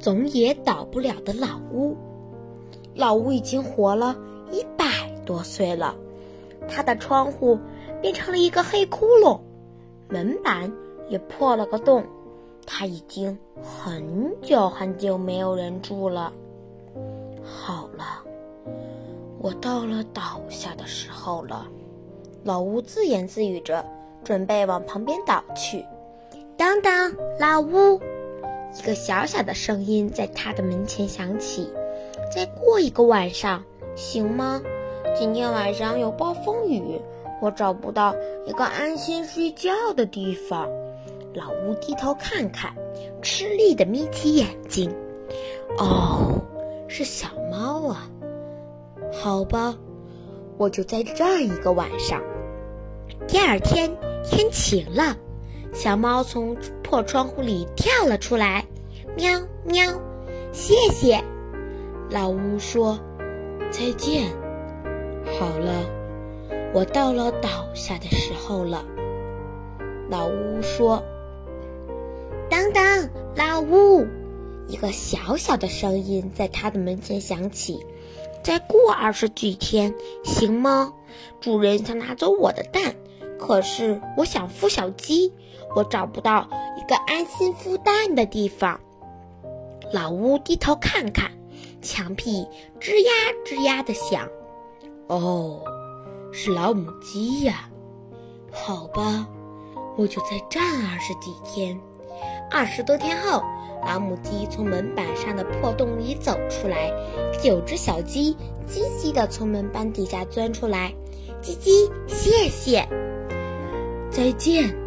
总也倒不了的老屋，老屋已经活了一百多岁了，它的窗户变成了一个黑窟窿，门板也破了个洞，它已经很久很久没有人住了。好了，我到了倒下的时候了。老屋自言自语着，准备往旁边倒去。等等，老屋！一个小小的声音在他的门前响起：“再过一个晚上，行吗？今天晚上有暴风雨，我找不到一个安心睡觉的地方。”老吴低头看看，吃力地眯起眼睛。哦。是小猫啊，好吧，我就在这一个晚上。第二天天晴了，小猫从破窗户里跳了出来，喵喵，谢谢。老吴说：“再见。”好了，我到了倒下的时候了。老吴说：“等等，老吴。”一个小小的声音在他的门前响起：“再过二十几天，行吗？主人想拿走我的蛋，可是我想孵小鸡，我找不到个安心孵蛋的地方。”老乌低头看看，墙壁吱呀吱呀的响。哦，是老母鸡呀。好吧，我就再站二十几天。二十多天后。老母鸡从门板上的破洞里走出来，九只小鸡叽叽地从门板底下钻出来，叽叽，谢谢，再见。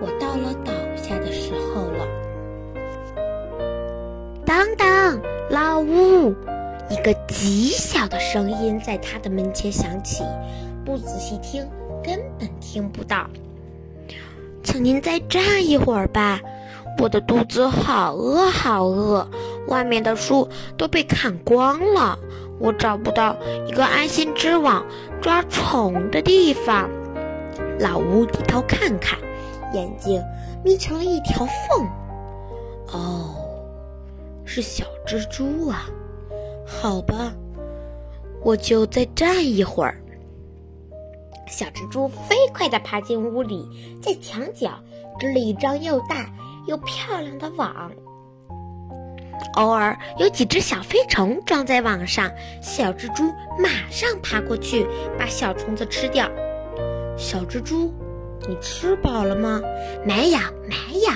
我到了倒下的时候了。等等，老屋，一个极小的声音在他的门前响起，不仔细听根本听不到。请您再站一会儿吧。我的肚子好饿，好饿！外面的树都被砍光了，我找不到一个安心织网、抓虫的地方。老屋低头看看，眼睛眯成了一条缝。哦，是小蜘蛛啊！好吧，我就再站一会儿。小蜘蛛飞快地爬进屋里，在墙角织了一张又大。又漂亮的网，偶尔有几只小飞虫撞在网上，小蜘蛛马上爬过去把小虫子吃掉。小蜘蛛，你吃饱了吗？没有，没有。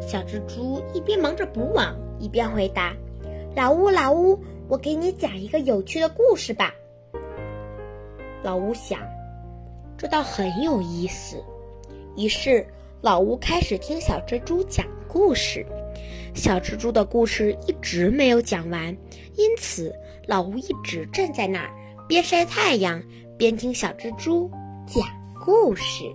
小蜘蛛一边忙着补网，一边回答：“老乌，老乌，我给你讲一个有趣的故事吧。”老乌想，这倒很有意思，于是。老屋开始听小蜘蛛讲故事，小蜘蛛的故事一直没有讲完，因此老屋一直站在那儿，边晒太阳边听小蜘蛛讲故事。